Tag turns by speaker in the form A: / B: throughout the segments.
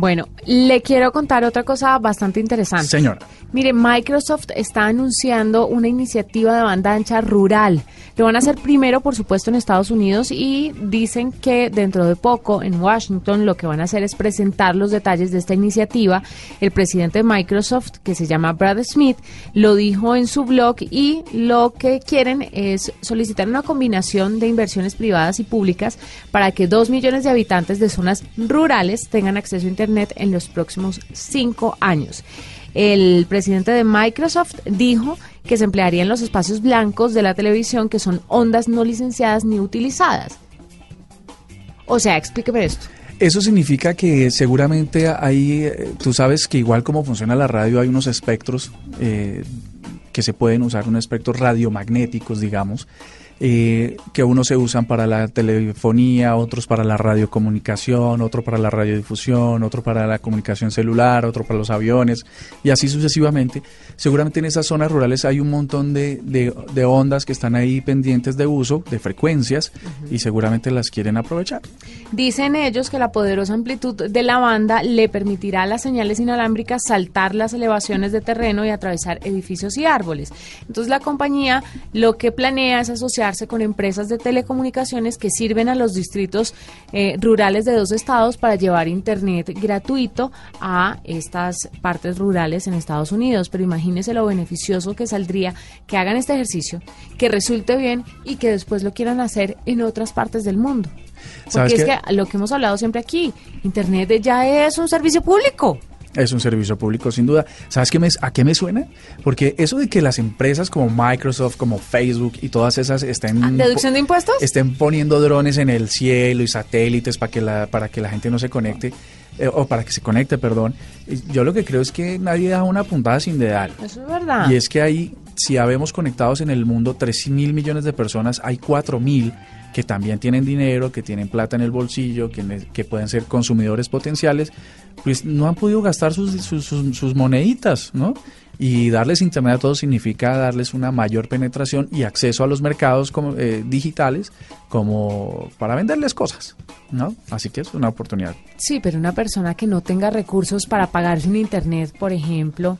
A: Bueno, le quiero contar otra cosa bastante interesante.
B: Señora.
A: Mire, Microsoft está anunciando una iniciativa de banda ancha rural. Lo van a hacer primero, por supuesto, en Estados Unidos y dicen que dentro de poco en Washington lo que van a hacer es presentar los detalles de esta iniciativa. El presidente de Microsoft, que se llama Brad Smith, lo dijo en su blog y lo que quieren es solicitar una combinación de inversiones privadas y públicas para que dos millones de habitantes de zonas rurales tengan acceso a Internet en los próximos cinco años. El presidente de Microsoft dijo que se emplearían los espacios blancos de la televisión, que son ondas no licenciadas ni utilizadas. O sea, explíqueme esto.
B: Eso significa que seguramente hay, eh, tú sabes que igual como funciona la radio, hay unos espectros eh, que se pueden usar, unos espectros radiomagnéticos, digamos, eh, que unos se usan para la telefonía, otros para la radiocomunicación, otro para la radiodifusión, otro para la comunicación celular, otro para los aviones y así sucesivamente. Seguramente en esas zonas rurales hay un montón de, de, ondas que están ahí pendientes de uso, de frecuencias y seguramente las quieren aprovechar.
A: Dicen ellos que la poderosa amplitud de la banda le permitirá a las señales inalámbricas saltar las elevaciones de terreno y atravesar edificios y árboles. Entonces la compañía lo que planea es asociar con empresas de telecomunicaciones que sirven a los distritos eh, rurales de dos estados para llevar Internet gratuito a estas partes rurales en Estados Unidos. Pero imagínese lo beneficioso que saldría que hagan este ejercicio, que resulte bien y que después lo quieran hacer en otras partes del mundo. Porque es que lo que hemos hablado siempre aquí, Internet ya es un servicio público.
B: Es un servicio público, sin duda. ¿Sabes qué me, a qué me suena? Porque eso de que las empresas como Microsoft, como Facebook y todas esas estén...
A: Ah, ¿Deducción de impuestos?
B: Estén poniendo drones en el cielo y satélites para que la, para que la gente no se conecte, eh, o para que se conecte, perdón. Yo lo que creo es que nadie da una puntada sin dedal.
A: Eso es verdad.
B: Y es que hay, si habemos conectados en el mundo 3 mil millones de personas, hay 4 mil que también tienen dinero, que tienen plata en el bolsillo, que, que pueden ser consumidores potenciales, pues no han podido gastar sus, sus, sus, moneditas, ¿no? Y darles internet a todos significa darles una mayor penetración y acceso a los mercados como, eh, digitales como para venderles cosas, ¿no? Así que es una oportunidad.
A: Sí, pero una persona que no tenga recursos para pagarse un internet, por ejemplo,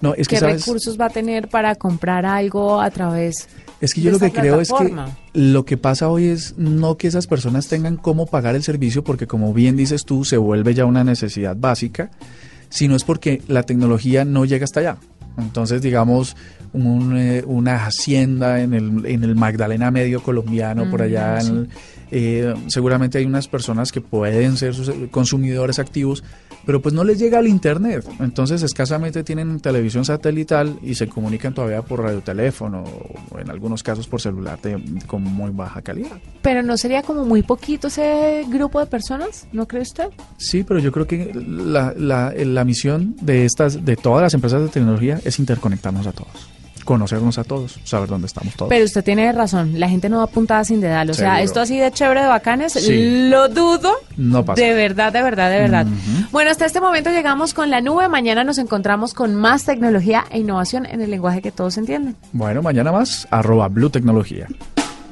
B: no, es que,
A: ¿qué recursos va a tener para comprar algo a través
B: es que yo lo que creo es que lo que pasa hoy es no que esas personas tengan cómo pagar el servicio, porque como bien dices tú, se vuelve ya una necesidad básica, sino es porque la tecnología no llega hasta allá. Entonces, digamos, eh, una hacienda en el, en el Magdalena Medio colombiano, por allá, eh, seguramente hay unas personas que pueden ser consumidores activos, pero pues no les llega al internet. Entonces escasamente tienen televisión satelital y se comunican todavía por radioteléfono o en algunos casos por celular con muy baja calidad.
A: Pero no sería como muy poquito ese grupo de personas, ¿no cree usted?
B: Sí, pero yo creo que la, la, la misión de estas, de todas las empresas de tecnología es interconectarnos a todos conocernos a todos, saber dónde estamos todos.
A: Pero usted tiene razón, la gente no va apuntada sin dedal. O sea, esto así de chévere, de bacanes, lo dudo.
B: No pasa.
A: De verdad, de verdad, de verdad. Bueno, hasta este momento llegamos con la nube. Mañana nos encontramos con más tecnología e innovación en el lenguaje que todos entienden.
B: Bueno, mañana más, arroba Blue Tecnología.